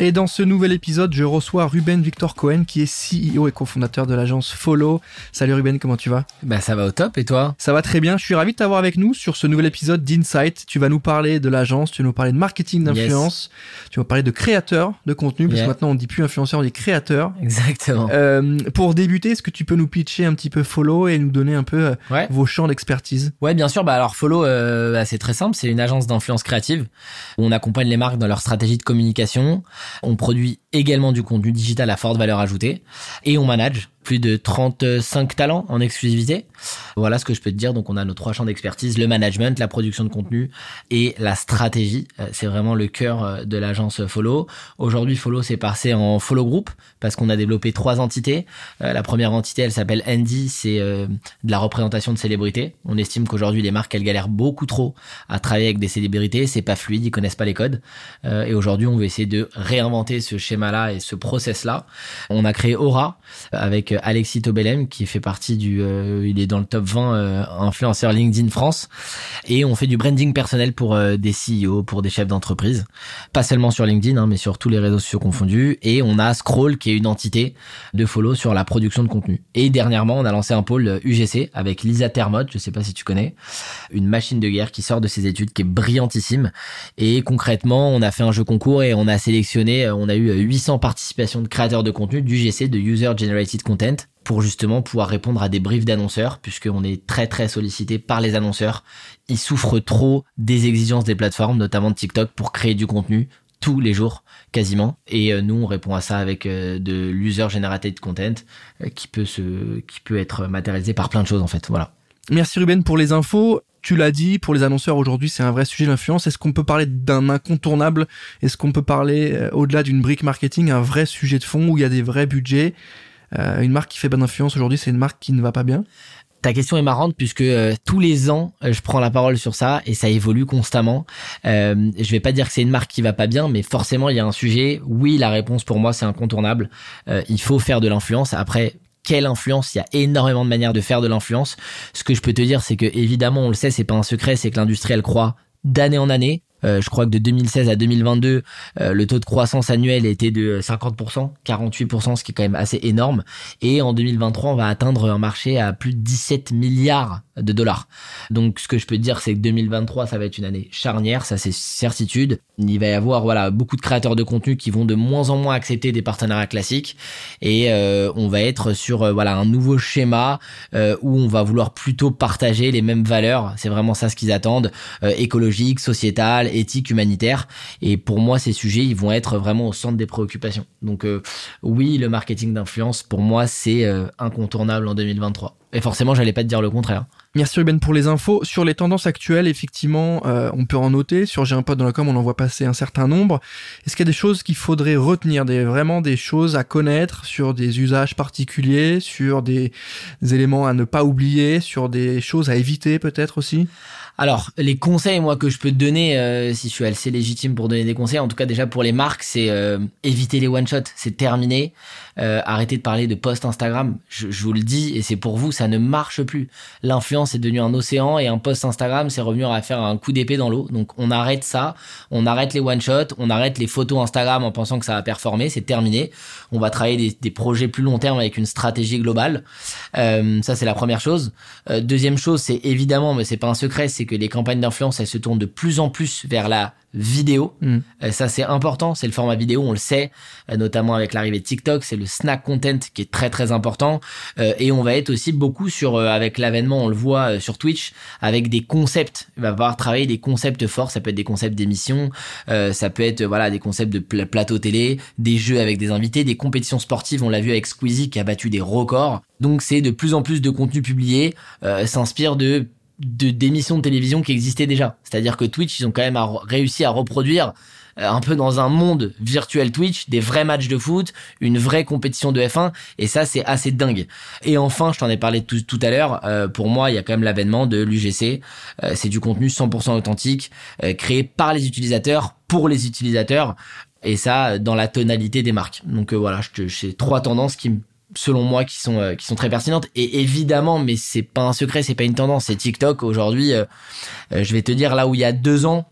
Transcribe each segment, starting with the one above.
Et dans ce nouvel épisode, je reçois Ruben Victor Cohen, qui est CEO et cofondateur de l'agence Follow. Salut Ruben, comment tu vas? Bah ça va au top, et toi? Ça va très bien, je suis ravi de t'avoir avec nous sur ce nouvel épisode d'Insight. Tu vas nous parler de l'agence, tu vas nous parler de marketing d'influence, tu vas nous parler de créateurs de contenu, parce que maintenant on dit plus influenceur, on dit créateur. Exactement. Euh, pour débuter, est-ce que tu peux nous pitcher un petit peu Follow et nous donner un peu euh, vos champs d'expertise? Ouais, bien sûr. Bah alors Follow, euh, bah, c'est très simple, c'est une agence d'influence créative où on accompagne les marques dans leur stratégie de communication on produit également du contenu digital à forte valeur ajoutée et on manage plus de 35 talents en exclusivité. Voilà ce que je peux te dire. Donc on a nos trois champs d'expertise, le management, la production de contenu et la stratégie. Euh, c'est vraiment le cœur euh, de l'agence Follow. Aujourd'hui, Follow s'est passé en Follow Group parce qu'on a développé trois entités. Euh, la première entité, elle s'appelle Andy, c'est de la représentation de célébrités. On estime qu'aujourd'hui, les marques, elles galèrent beaucoup trop à travailler avec des célébrités. C'est pas fluide, ils connaissent pas les codes. et aujourd'hui, on veut essayer de réinventer ce schéma-là et ce process-là. On a créé Aura avec Alexis Tobelem qui fait partie du, euh, il est dans le top 20 euh, influenceurs LinkedIn France. Et on fait du branding personnel pour euh, des CEO, pour des chefs d'entreprise, pas seulement sur LinkedIn hein, mais sur tous les réseaux sociaux confondus. Et on a Scroll qui est une entité de follow sur la production de contenu. Et dernièrement, on a lancé un pôle UGC avec Lisa Termotte, je sais pas si tu connais, une machine de guerre qui sort de ses études qui est brillantissime. Et concrètement, on a fait un jeu concours et on a sélectionné, on a eu 800 participations de créateurs de contenu d'UGC, de User Generated Content pour justement pouvoir répondre à des briefs d'annonceurs, puisqu'on est très très sollicité par les annonceurs. Ils souffrent trop des exigences des plateformes, notamment de TikTok, pour créer du contenu tous les jours quasiment. Et euh, nous on répond à ça avec euh, de l'user generated content euh, qui peut être matérialisé par plein de choses en fait. Merci Ruben pour les infos. Tu l'as dit, pour les annonceurs aujourd'hui, c'est un vrai sujet d'influence. Est-ce qu'on peut parler d'un incontournable? Est-ce qu'on peut parler, au-delà d'une brique marketing, un vrai sujet de fond où il y a des vrais budgets? Euh, une marque qui fait bonne influence aujourd'hui, c'est une marque qui ne va pas bien ta question est marrante puisque euh, tous les ans euh, je prends la parole sur ça et ça évolue constamment. Euh, je vais pas dire que c'est une marque qui va pas bien, mais forcément il y a un sujet. Oui, la réponse pour moi c'est incontournable. il faut faire de l'influence. Après, quelle influence? Il y a énormément de manières de faire de l'influence. Ce que je peux te dire, c'est que évidemment, on le sait, c'est pas un secret, c'est que l'industrie elle croit d'année en année. Euh, je crois que de 2016 à 2022, euh, le taux de croissance annuel était de 50%, 48%, ce qui est quand même assez énorme. Et en 2023, on va atteindre un marché à plus de 17 milliards de dollars. Donc ce que je peux dire, c'est que 2023, ça va être une année charnière, ça c'est certitude. Il va y avoir voilà beaucoup de créateurs de contenu qui vont de moins en moins accepter des partenariats classiques et euh, on va être sur voilà un nouveau schéma où on va vouloir plutôt partager les mêmes valeurs. C'est vraiment ça ce qu'ils attendent, écologique, sociétal, éthique, humanitaire. Et pour moi, ces sujets, ils vont être vraiment au centre des préoccupations. Donc euh, oui, le marketing d'influence, pour moi, c'est euh, incontournable en 2023. Et forcément, j'allais pas te dire le contraire. Merci Ruben pour les infos. Sur les tendances actuelles, effectivement, euh, on peut en noter. Sur J'ai un pote dans la com, on en voit passer un certain nombre. Est-ce qu'il y a des choses qu'il faudrait retenir, des, vraiment des choses à connaître sur des usages particuliers, sur des éléments à ne pas oublier, sur des choses à éviter peut-être aussi? Alors, les conseils, moi, que je peux te donner, euh, si je suis assez légitime pour donner des conseils, en tout cas déjà pour les marques, c'est euh, éviter les one-shots, c'est terminé. Arrêtez de parler de post Instagram. Je, je, vous le dis, et c'est pour vous, ça ne marche plus. L'influence est devenue un océan et un post Instagram, c'est revenu à faire un coup d'épée dans l'eau. Donc, on arrête ça, on arrête les one-shots, on arrête les photos Instagram en pensant que ça va performer, c'est terminé. On va travailler des, des, projets plus long terme avec une stratégie globale. ça, c'est la première chose. deuxième chose, c'est évidemment, mais c'est pas un secret, c'est que les campagnes d'influence, elles se tournent de plus en plus vers la vidéo. Mm. Euh, ça, c'est important. C'est le format vidéo, on le sait, euh, notamment avec l'arrivée de TikTok. C'est le snack content qui est très très important. Euh, et on va être aussi beaucoup sur, avec l'avènement, on le voit sur Twitch, avec des concepts. Il va falloir travailler des concepts forts. Ça peut être des concepts d'émissions, ça peut être voilà des concepts de plateau télé, des jeux avec des invités, des compétitions sportives. On l'a vu avec Squeezie qui a battu des records. Donc c'est de plus en plus de contenu publié s'inspire de de d'émissions de télévision qui existaient déjà. C'est-à-dire que Twitch, ils ont quand même réussi à reproduire euh, un peu dans un monde virtuel Twitch, des vrais matchs de foot, une vraie compétition de F1, et ça c'est assez dingue. Et enfin, je t'en ai parlé tout, tout à l'heure, euh, pour moi il y a quand même l'avènement de l'UGC, euh, c'est du contenu 100% authentique, créé par les utilisateurs, pour les utilisateurs, et ça dans la tonalité des marques. Donc voilà, j'ai trois tendances qui selon moi qui sont qui sont très pertinentes et évidemment mais c'est pas un secret c'est pas une tendance c'est TikTok aujourd'hui je vais te dire là où il y a deux ans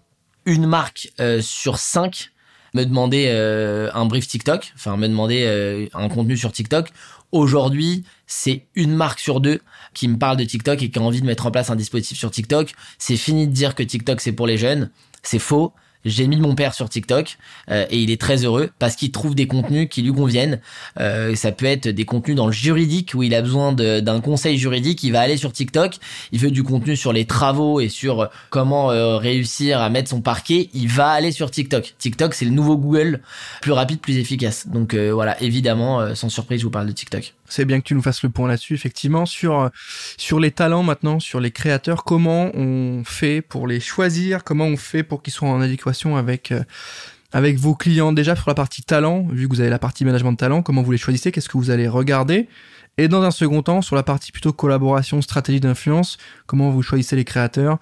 une marque sur cinq me demandait un brief TikTok enfin me demandait un contenu sur TikTok Aujourd'hui, c'est une marque sur deux qui me parle de TikTok et qui a envie de mettre en place un dispositif sur TikTok. C'est fini de dire que TikTok c'est pour les jeunes. C'est faux j'ai mis mon père sur TikTok euh, et il est très heureux parce qu'il trouve des contenus qui lui conviennent. Euh, ça peut être des contenus dans le juridique où il a besoin d'un conseil juridique, il va aller sur TikTok. Il veut du contenu sur les travaux et sur comment euh, réussir à mettre son parquet, il va aller sur TikTok. TikTok, c'est le nouveau Google, plus rapide, plus efficace. Donc voilà, évidemment, sans surprise, je vous parle de TikTok. C'est bien que tu nous fasses le point là-dessus, effectivement, sur sur les talents maintenant, sur les créateurs. Comment on fait pour les choisir? Comment on fait pour qu'ils soient en adéquation avec euh, avec vos clients? Déjà sur la partie talent, vu que vous avez la partie management de talent, comment vous les choisissez, qu'est-ce que vous allez regarder? Et dans un second temps, sur la partie plutôt collaboration, stratégie d'influence, comment vous choisissez les créateurs?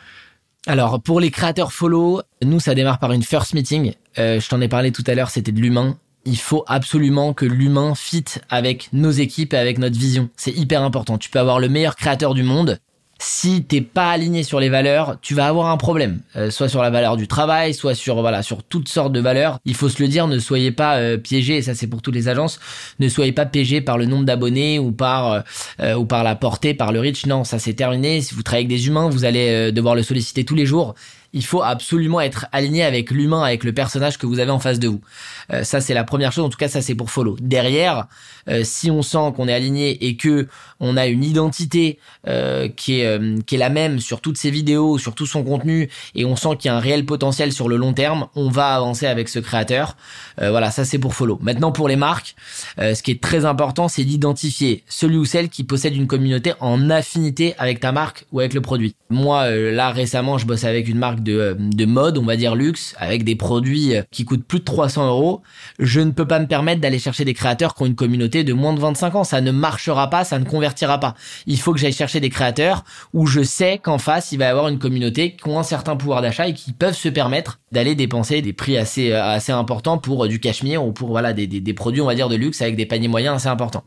Alors, pour les créateurs follow, nous, ça démarre par une first meeting. Euh, je t'en ai parlé tout à l'heure, c'était de l'humain. Il faut absolument que l'humain fit avec nos équipes et avec notre vision. C'est hyper important. Tu peux avoir le meilleur créateur du monde si t'es pas aligné sur les valeurs, tu vas avoir un problème, euh, soit sur la valeur du travail, soit sur voilà sur toutes sortes de valeurs. Il faut se le dire, ne soyez pas euh, piégés, et ça c'est pour toutes les agences, ne soyez pas piégés par le nombre d'abonnés ou par euh, ou par la portée, par le reach. Non, ça c'est terminé. Si vous travaillez avec des humains, vous allez devoir le solliciter tous les jours il faut absolument être aligné avec l'humain, avec le personnage que vous avez en face de vous. Euh, ça, c'est la première chose. En tout cas, ça, c'est pour follow. Derrière, euh, si on sent qu'on est aligné et que on a une identité euh, qui est qui est la même sur toutes ses vidéos, sur tout son contenu, et on sent qu'il y a un réel potentiel sur le long terme, on va avancer avec ce créateur. voilà, ça, c'est pour follow. Maintenant, pour les marques, ce qui est très important, c'est d'identifier celui ou celle qui possède une communauté en affinité avec ta marque ou avec le produit. Moi, là, récemment, je bosse avec une marque de, de mode, on va dire luxe, avec des produits euh, qui coûtent plus de 300 euros, je ne peux pas me permettre d'aller chercher des créateurs qui ont une communauté de moins de 25 ans. Ça ne marchera pas, ça ne convertira pas. Il faut que j'aille chercher des créateurs où je sais qu'en face, il va y avoir une communauté qui ont un certain pouvoir d'achat et qui peuvent se permettre d'aller dépenser des prix assez euh, assez importants pour euh, du cachemire ou pour des, des, produits on va dire de luxe avec des paniers moyens assez importants.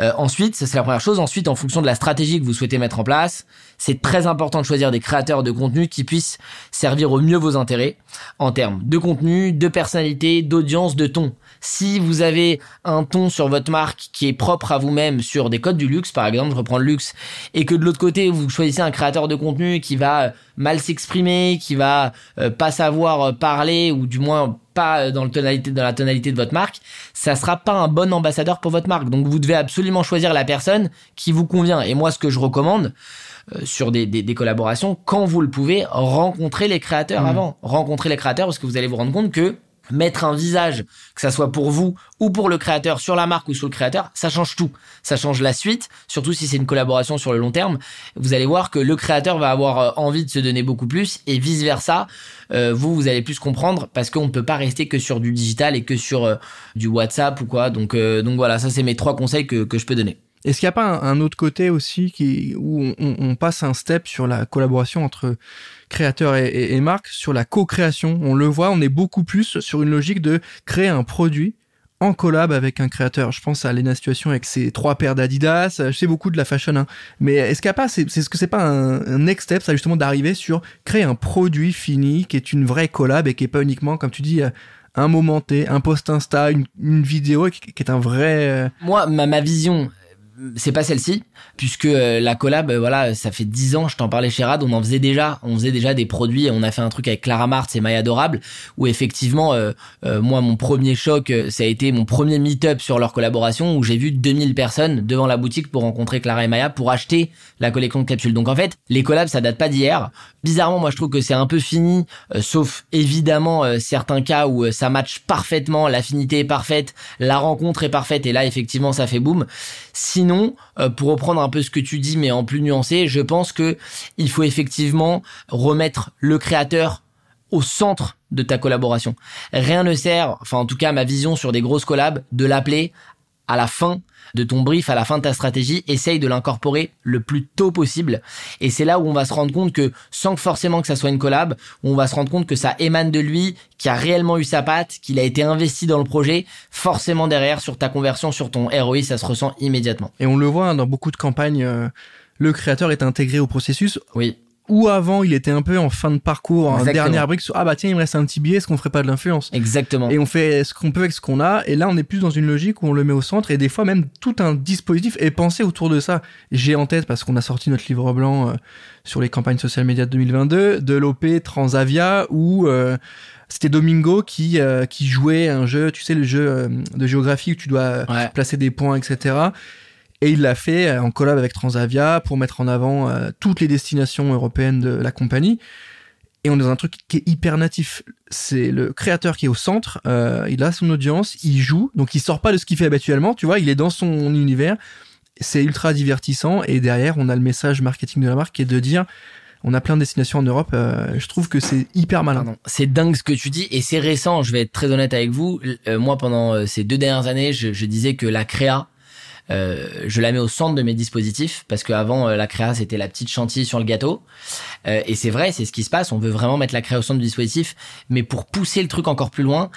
Euh, ensuite, ça c'est la première chose. Ensuite, en fonction de la stratégie que vous souhaitez mettre en place, c'est très important de choisir des créateurs de contenu qui puissent servir au mieux vos intérêts en termes de contenu, de personnalité, d'audience, de ton. Si vous avez un ton sur votre marque qui est propre à vous-même sur des codes du luxe, par exemple, je reprends le luxe, et que de l'autre côté, vous choisissez un créateur de contenu qui va mal s'exprimer, qui va euh, pas savoir euh, parler, ou du moins pas dans, le tonalité, dans la tonalité de votre marque, ça sera pas un bon ambassadeur pour votre marque. Donc vous devez absolument choisir la personne qui vous convient. Et moi, ce que je recommande, euh, sur des, des, collaborations, quand vous le pouvez, rencontrer les créateurs mmh. avant. Rencontrer les créateurs parce que vous allez vous rendre compte que mettre un visage, que ça soit pour vous ou pour le créateur, sur la marque ou sur le créateur, ça change tout. Ça change la suite, surtout si c'est une collaboration sur le long terme. Vous allez voir que le créateur va avoir euh, envie de se donner beaucoup plus et vice versa. Euh, vous, vous allez plus comprendre parce qu'on ne peut pas rester que sur du digital et que sur euh, du WhatsApp ou quoi. Donc, donc voilà, ça c'est mes trois conseils que, que je peux donner. Est-ce qu'il n'y a pas un, autre côté aussi qui, où on, passe un step sur la collaboration entre créateur et, et, marque, sur la co-création? On le voit, on est beaucoup plus sur une logique de créer un produit en collab avec un créateur. Je pense à Lena Situation avec ses trois paires d'Adidas. Je sais beaucoup de la fashion, hein. mais est-ce qu'il n'y a pas, c'est, ce que c'est pas un, next step, ça justement d'arriver sur créer un produit fini qui est une vraie collab et qui est pas uniquement, comme tu dis, un moment T, un post Insta, une, vidéo qui, est un vrai. Euh, Moi, ma vision, c'est pas celle-ci puisque euh, la collab euh, voilà ça fait dix ans je t'en parlais chez Rad on en faisait déjà. On faisait déjà des produits on a fait un truc avec Clara Martz et Maya Adorable où effectivement euh, moi mon premier choc ça a été mon premier meet-up sur leur collaboration où j'ai vu 2000 personnes devant la boutique pour rencontrer Clara et Maya pour acheter la collection de capsules. Donc en fait les collabs ça date pas d'hier. Bizarrement moi je trouve que c'est un peu fini sauf évidemment certains cas où ça match parfaitement l'affinité est parfaite la rencontre est parfaite et là effectivement ça fait boom sinon pour reprendre un peu ce que tu dis, mais en plus nuancé, je pense que il faut effectivement remettre le créateur au centre de ta collaboration. Rien ne sert, enfin en tout cas ma vision sur des grosses collabs, de l'appeler à la fin de ton brief à la fin de ta stratégie, essaye de l'incorporer le plus tôt possible. Et c'est là où on va se rendre compte que, sans forcément que ça soit une collab, on va se rendre compte que ça émane de lui, qui a réellement eu sa patte, qu'il a été investi dans le projet. Forcément derrière, sur ta conversion, sur ton ROI, ça se ressent immédiatement. Et on le voit hein, dans beaucoup de campagnes, euh, le créateur est intégré au processus. Oui ou avant il était un peu en fin de parcours, en dernière brique, sur, ah bah tiens il me reste un petit billet, est-ce qu'on ferait pas de l'influence? Exactement. Et on fait ce qu'on peut avec ce qu'on a, et là on est plus dans une logique où on le met au centre, et des fois même tout un dispositif est pensé autour de ça. J'ai en tête, parce qu'on a sorti notre livre blanc euh, sur les campagnes social media de 2022, de l'OP Transavia, où euh, c'était Domingo qui euh, qui jouait un jeu, tu sais le jeu de géographie où tu dois placer des points, etc. Et il l'a fait euh, en collab avec Transavia pour mettre en avant euh, toutes les destinations européennes de la compagnie. Et on est dans un truc qui est hyper natif. C'est le créateur qui est au centre, euh, il a son audience, il joue, donc il sort pas de ce qu'il fait habituellement, tu vois, il est dans son univers. C'est ultra divertissant et derrière on a le message marketing de la marque qui est de dire on a plein de destinations en Europe. je trouve que c'est hyper malin. C'est dingue ce que tu dis et c'est récent. Je vais être très honnête avec vous. moi, pendant ces deux dernières années, je, je disais que la créa euh, je la mets au centre de mes dispositifs parce qu'avant euh, la créa c'était la petite chantilly sur le gâteau. Euh, et c'est vrai c'est ce qui se passe. On veut vraiment mettre la créa au centre du dispositif. Mais pour pousser le truc encore plus loin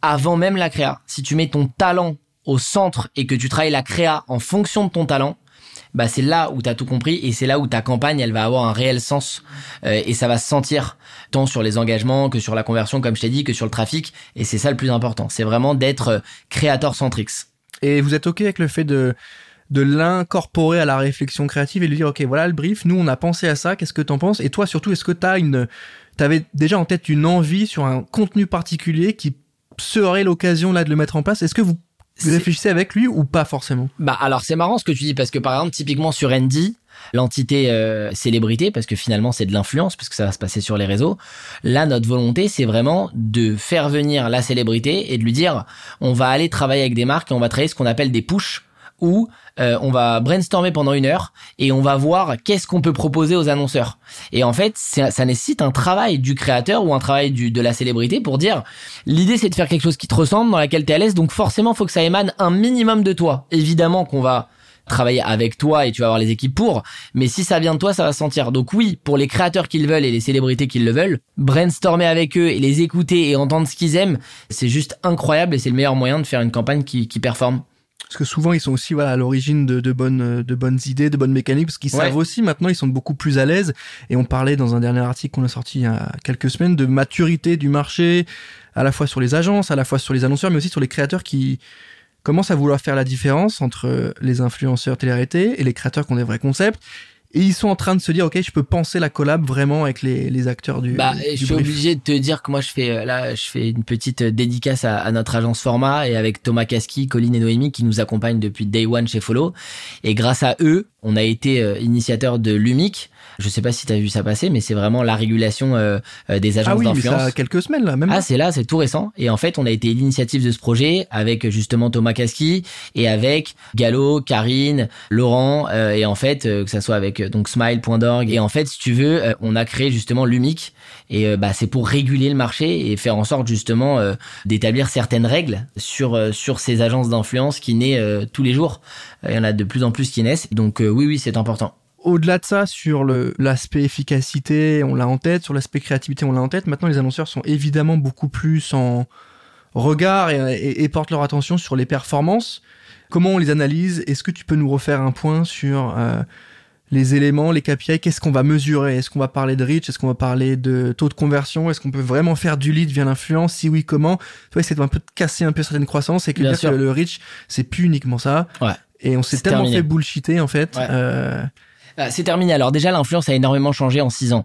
avant même la créa si tu mets ton talent au centre et que tu travailles la créa en fonction de ton talent bah c'est là où tu as tout compris et c'est là où ta campagne elle va avoir un réel sens. Et ça va se sentir tant sur les engagements que sur la conversion comme je t'ai dit que sur le trafic. Et c'est ça le plus important. C'est vraiment d'être créateur centrix et vous êtes OK avec le fait de de l'incorporer à la réflexion créative et de lui dire OK, voilà le brief, nous on a pensé à ça, qu'est-ce que t'en penses? Et toi surtout, est-ce que t'as une t'avais déjà en tête une envie sur un contenu particulier qui serait l'occasion là de le mettre en place? Est-ce que vous réfléchissez avec lui ou pas forcément? Bah alors c'est marrant ce que tu dis parce que par exemple typiquement sur Andy, l'entité euh, célébrité parce que finalement c'est de l'influence puisque ça va se passer sur les réseaux. Là notre volonté c'est vraiment de faire venir la célébrité et de lui dire on va aller travailler avec des marques et on va travailler ce qu'on appelle des push où euh, on va brainstormer pendant une heure et on va voir qu'est-ce qu'on peut proposer aux annonceurs. Et en fait, ça nécessite un travail du créateur ou un travail du, de la célébrité pour dire l'idée c'est de faire quelque chose qui te ressemble, dans laquelle tu es à l'aise, donc forcément faut que ça émane un minimum de toi. Évidemment qu'on va travailler avec toi et tu vas avoir les équipes pour. Mais si ça vient de toi, ça va se sentir. Donc oui, pour les créateurs qui le veulent et les célébrités qui le veulent, brainstormer avec eux et les écouter et entendre ce qu'ils aiment, c'est juste incroyable et c'est le meilleur moyen de faire une campagne qui, qui performe. Parce que souvent ils sont aussi voilà à l'origine de, de, bonnes de bonnes idées, de bonnes mécaniques, parce qu'ils savent aussi maintenant ils sont beaucoup plus à l'aise. Et on parlait dans un dernier article qu'on a sorti il y a quelques semaines de maturité du marché, à la fois sur les agences, à la fois sur les annonceurs, mais aussi sur les créateurs qui commencent à vouloir faire la différence entre les influenceurs télé et les créateurs qui ont des vrais concepts. Et ils sont en train de se dire, ok, je peux penser la collab vraiment avec les, les acteurs du. Bah, je suis obligé de te dire que moi, je fais euh, là, je fais une petite euh, dédicace à, notre agence Format et avec Thomas Kaski, Colline et Noémie qui nous accompagnent depuis Day One chez Follow. Et grâce à eux, on a été euh, initiateur de l'UMIC, je sais pas si tu as vu ça passer, mais c'est vraiment la régulation euh, euh, des agences ah oui, d'influence. ça a quelques semaines là, même. Ah, c'est là, c'est tout récent. Et en fait, on a été l'initiative de ce projet avec justement Thomas Kaski et avec Gallo, Karine, Laurent, euh, et en fait, que ça soit avec donc Smile.org. Et en fait, si tu veux, on a créé justement l'UMIC. Et bah, c'est pour réguler le marché et faire en sorte justement d'établir certaines règles sur sur ces agences d'influence qui naissent tous les jours. Il y en a de plus en plus qui naissent. Donc oui, oui, c'est important au-delà de ça, sur l'aspect efficacité, on l'a en tête, sur l'aspect créativité, on l'a en tête. Maintenant, les annonceurs sont évidemment beaucoup plus en regard et, portent leur attention sur les performances. Comment on les analyse? Est-ce que tu peux nous refaire un point sur euh, les éléments, les KPI Qu'est-ce qu'on va mesurer? Est-ce qu'on va parler de reach? Est-ce qu'on va parler de taux de conversion? Est-ce qu'on peut vraiment faire du lead via l'influence? Si oui, comment? Tu vois, c'est un peu de casser un peu certaines croissances et que, dire que le reach, c'est plus uniquement ça. Ouais. Et on s'est tellement fait bullshiter en fait. Euh, euh, c'est terminé. Alors déjà, l'influence a énormément changé en six ans.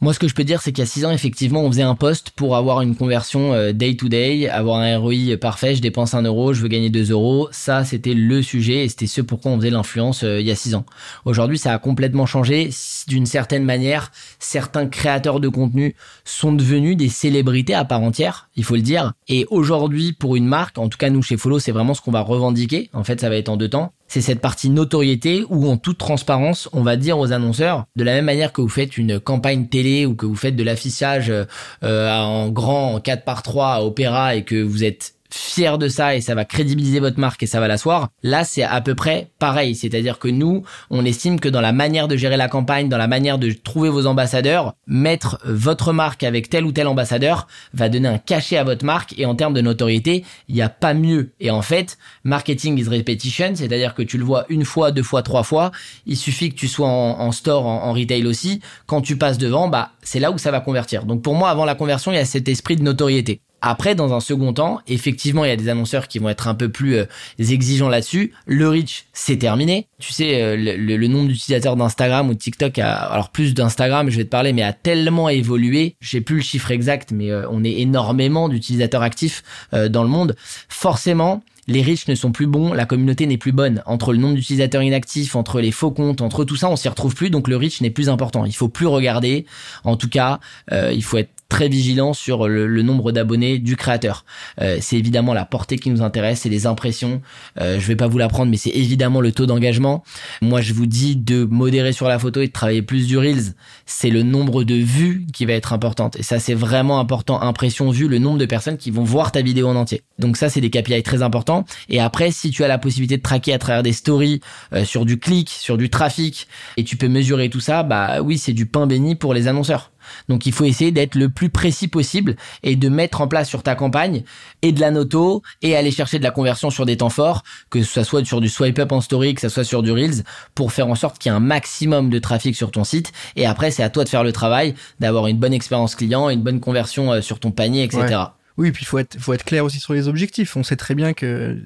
Moi, ce que je peux dire, c'est qu'il y a six ans, effectivement, on faisait un poste pour avoir une conversion euh, day to day, avoir un ROI parfait. Je dépense un euro, je veux gagner deux euros. Ça, c'était le sujet et c'était ce pourquoi on faisait l'influence euh, il y a six ans. Aujourd'hui, ça a complètement changé. D'une certaine manière, certains créateurs de contenu sont devenus des célébrités à part entière, il faut le dire. Et aujourd'hui, pour une marque, en tout cas nous chez Follow, c'est vraiment ce qu'on va revendiquer. En fait, ça va être en deux temps c'est cette partie notoriété où en toute transparence, on va dire aux annonceurs, de la même manière que vous faites une campagne télé ou que vous faites de l'affichage euh, en grand, en 4 par 3 à Opéra et que vous êtes fier de ça et ça va crédibiliser votre marque et ça va l'asseoir. Là, c'est à peu près pareil. C'est-à-dire que nous, on estime que dans la manière de gérer la campagne, dans la manière de trouver vos ambassadeurs, mettre votre marque avec tel ou tel ambassadeur va donner un cachet à votre marque et en termes de notoriété, il n'y a pas mieux. Et en fait, marketing is repetition, c'est-à-dire que tu le vois une fois, deux fois, trois fois. Il suffit que tu sois en, store, en, en, retail aussi. Quand tu passes devant, bah, c'est là où ça va convertir. Donc pour moi, avant la conversion, il y a cet esprit de notoriété. Après, dans un second temps, effectivement, il y a des annonceurs qui vont être un peu plus euh, exigeants là-dessus. Le reach, c'est terminé. Tu sais, euh, le, nombre d'utilisateurs d'Instagram ou de TikTok, a, alors plus d'Instagram, je vais te parler, mais a tellement évolué. J'ai plus le chiffre exact, mais euh, on est énormément d'utilisateurs actifs dans le monde. Forcément, les riches ne sont plus bons, la communauté n'est plus bonne. Entre le nombre d'utilisateurs inactifs, entre les faux comptes, entre tout ça, on s'y retrouve plus, donc le reach n'est plus important. Il faut plus regarder. En tout cas, il faut être très vigilant sur le, nombre d'abonnés du créateur. Euh, c'est évidemment la portée qui nous intéresse, c'est les impressions. Euh, je vais pas vous l'apprendre, mais c'est évidemment le taux d'engagement. Moi, je vous dis de modérer sur la photo et de travailler plus du reels. C'est le nombre de vues qui va être importante. Et ça, c'est vraiment important. Impression vue, le nombre de personnes qui vont voir ta vidéo en entier. Donc ça, c'est des KPI très importants. Et après, si tu as la possibilité de traquer à travers des stories, euh, sur du clic, sur du trafic, et tu peux mesurer tout ça, bah oui, c'est du pain béni pour les annonceurs. Donc il faut essayer d'être le plus précis possible et de mettre en place sur ta campagne et de la noto et aller chercher de la conversion sur des temps forts, que ce soit sur du swipe up en story, que ce soit sur du reels, pour faire en sorte qu'il y ait un maximum de trafic sur ton site. Et après, c'est à toi de faire le travail, d'avoir une bonne expérience client, une bonne conversion euh, sur ton panier, etc. Oui, puis il faut faut être clair aussi sur les objectifs. On sait très bien que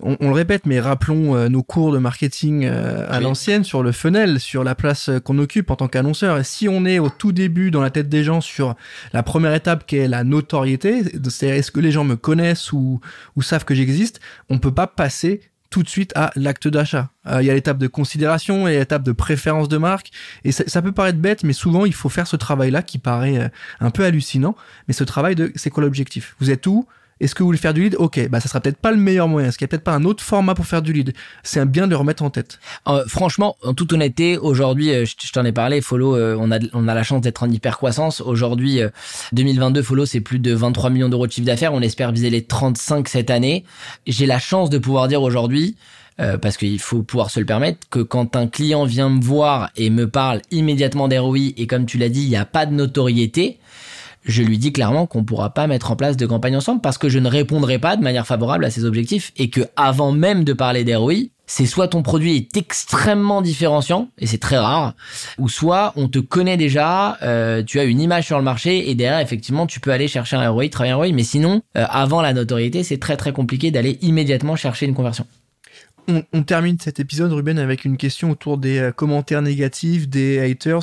on, le répète, mais rappelons euh, nos cours de marketing euh, à l'ancienne sur le funnel, sur la place euh, qu'on occupe en tant qu'annonceur. Et si on est au tout début dans la tête des gens sur la première étape qui est la notoriété, c'est est-ce que les gens me connaissent ou, ou savent que j'existe, on peut pas passer tout de suite à l'acte d'achat. Il y a l'étape de considération et l'étape de préférence de marque. Et ça, ça, peut paraître bête, mais souvent il faut faire ce travail-là qui paraît un peu hallucinant. Mais ce travail de c'est quoi l'objectif? Vous êtes où? Est-ce que vous voulez faire du lead? Ok, bah ça sera peut-être pas le meilleur moyen. Est-ce qu'il y a peut-être pas un autre format pour faire du lead? C'est bien de le remettre en tête. Euh, franchement, en toute honnêteté, aujourd'hui, euh, je, t'en ai parlé, Follow, euh, on a on a la chance d'être en hyper croissance. Aujourd'hui, 2022, Follow, c'est plus de 23 millions d'euros de chiffre d'affaires. On espère viser les 35 cette année. J'ai la chance de pouvoir dire aujourd'hui. parce qu'il faut pouvoir se le permettre, que quand un client vient me voir et me parle immédiatement d'ROI, et comme tu l'as dit, il n'y a pas de notoriété, je lui dis clairement qu'on pourra pas mettre en place de campagne ensemble parce que je ne répondrai pas de manière favorable à ses objectifs et que avant même de parler d'ROI, c'est soit ton produit est extrêmement différenciant et c'est très rare, ou soit on te connaît déjà, euh, tu as une image sur le marché et derrière effectivement tu peux aller chercher un ROI, travailler un ROI, mais sinon euh, avant la notoriété c'est très très compliqué d'aller immédiatement chercher une conversion. On, termine cet épisode Ruben avec une question autour des euh, commentaires négatifs, des haters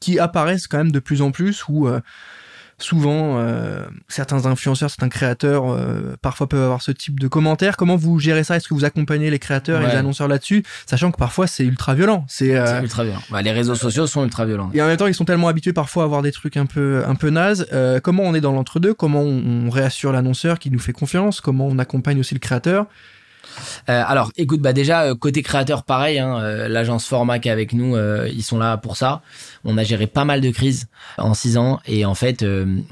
qui apparaissent quand même de plus en plus ou souvent euh, certains influenceurs, certains créateurs euh, parfois peuvent avoir ce type de commentaires. Comment vous gérez ça? Est-ce que vous accompagnez les créateurs et les annonceurs là-dessus, sachant que parfois c'est ultra violent. C'est euh, ultra violent. Bah, les réseaux sociaux sont ultra violents. Et en même temps, ils sont tellement habitués parfois à avoir des trucs un peu un peu nazes. comment on est dans l'entre-deux? Comment on, on réassure l'annonceur qui nous fait confiance? Comment on accompagne aussi le créateur? Euh, alors, écoute, bah déjà euh, côté créateur, pareil. Hein, euh, L'agence Format qui est avec nous, ils sont là pour ça. On a géré pas mal de crises en six ans et en fait,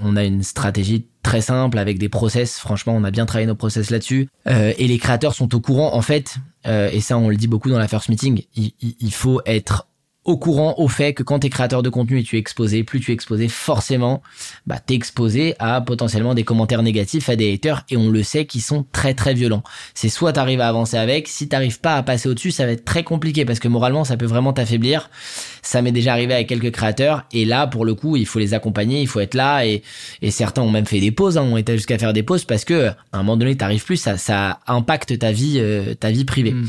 on a une stratégie très simple avec des process. Franchement, on a bien travaillé nos process là-dessus. et les créateurs sont au courant. En fait, et ça, on le dit beaucoup dans la first meeting. Il, il faut être au courant au fait que quand tu es créateur de contenu et tu es exposé, plus tu es exposé, forcément, bah, tu es exposé à potentiellement des commentaires négatifs, à des haters, et on le sait qui sont très très violents. C'est soit tu arrives à avancer avec, si t'arrives pas à passer au-dessus, ça va être très compliqué parce que moralement, ça peut vraiment t'affaiblir. Ça m'est déjà arrivé avec quelques créateurs, et là, pour le coup, il faut les accompagner, il faut être là, et, et certains ont même fait des pauses, hein, ont été jusqu'à faire des pauses parce que à un moment donné, t'arrives plus, ça, ça impacte ta vie, euh, ta vie privée. Mm.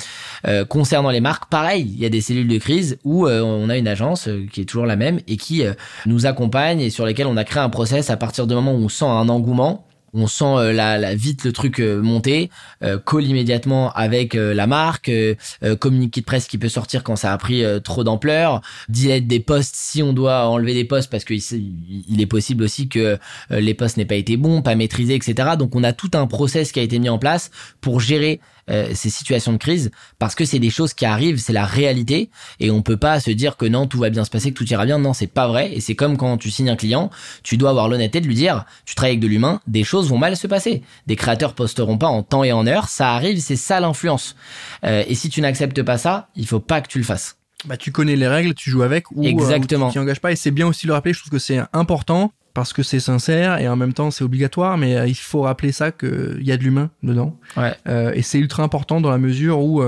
Euh, concernant les marques, pareil, il y a des cellules de crise où euh, on a une agence euh, qui est toujours la même et qui euh, nous accompagne et sur lesquelles on a créé un process à partir du moment où on sent un engouement on sent euh, la, la, vite le truc monter, call immédiatement avec la marque, communiqué de presse qui peut sortir quand ça a pris trop d'ampleur, delete des posts si on doit enlever des posts parce qu'il il est possible aussi que les posts n'aient pas été bons, pas maîtrisés, etc. Donc on a tout un process qui a été mis en place pour gérer euh, ces situations de crise parce que c'est des choses qui arrivent, c'est la réalité et on peut pas se dire que non tout va bien se passer, que tout ira bien. Non, c'est pas vrai et c'est comme quand tu signes un client, tu dois avoir l'honnêteté de lui dire, tu travailles avec de l'humain, des choses choses vont mal se passer. Des créateurs posteront pas en temps et en heure, ça arrive, c'est ça l'influence. Euh, et si tu n'acceptes pas ça, il faut pas que tu le fasses. Bah, tu connais les règles, tu joues avec ou, Exactement. tu t'y engages pas. Et c'est bien aussi de le rappeler, je trouve que c'est important parce que c'est sincère et en même temps c'est obligatoire, mais il faut rappeler ça qu'il y a de l'humain dedans. Ouais. et c'est ultra important dans la mesure où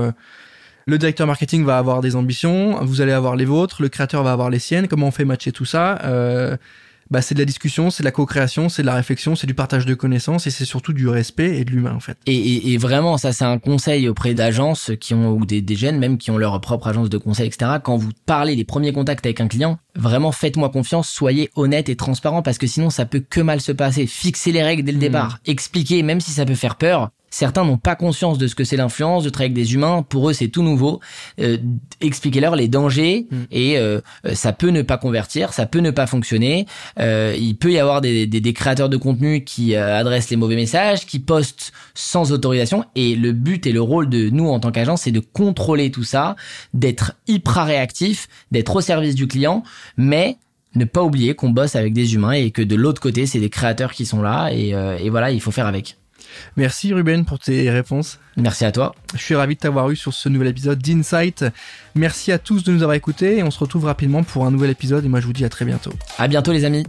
le directeur marketing va avoir des ambitions, vous allez avoir les vôtres, le créateur va avoir les siennes. Comment on fait matcher tout ça? Euh, bah, c'est de la discussion, c'est de la co-création, c'est de la réflexion, c'est du partage de connaissances et c'est surtout du respect et de l'humain en fait. Et, vraiment, ça c'est un conseil auprès d'agences qui ont ou des, des jeunes même qui ont leur propre agence de conseil, etc. Quand vous parlez des premiers contacts avec un client, vraiment faites-moi confiance, soyez honnête et transparent parce que sinon ça peut que mal se passer. Fixez les règles dès le mmh. départ, expliquez même si ça peut faire peur. Certains n'ont pas conscience de ce que c'est l'influence, de travailler avec des humains. Pour eux, c'est tout nouveau. Euh, expliquez-leur les dangers mm. et euh, euh, ça peut ne pas convertir, ça peut ne pas fonctionner. Euh, il peut y avoir des, des, des, créateurs de contenu qui adressent les mauvais messages, qui postent sans autorisation. Et le but et le rôle de nous en tant qu'agence, c'est de contrôler tout ça, d'être hyper réactif, d'être au service du client, mais ne pas oublier qu'on bosse avec des humains et que de l'autre côté, c'est des créateurs qui sont là et, et voilà, il faut faire avec. Merci Ruben pour tes réponses. Merci à toi. Je suis ravi de t'avoir eu sur ce nouvel épisode d'Insight. Merci à tous de nous avoir écoutés et on se retrouve rapidement pour un nouvel épisode et moi je vous dis à très bientôt. À bientôt les amis.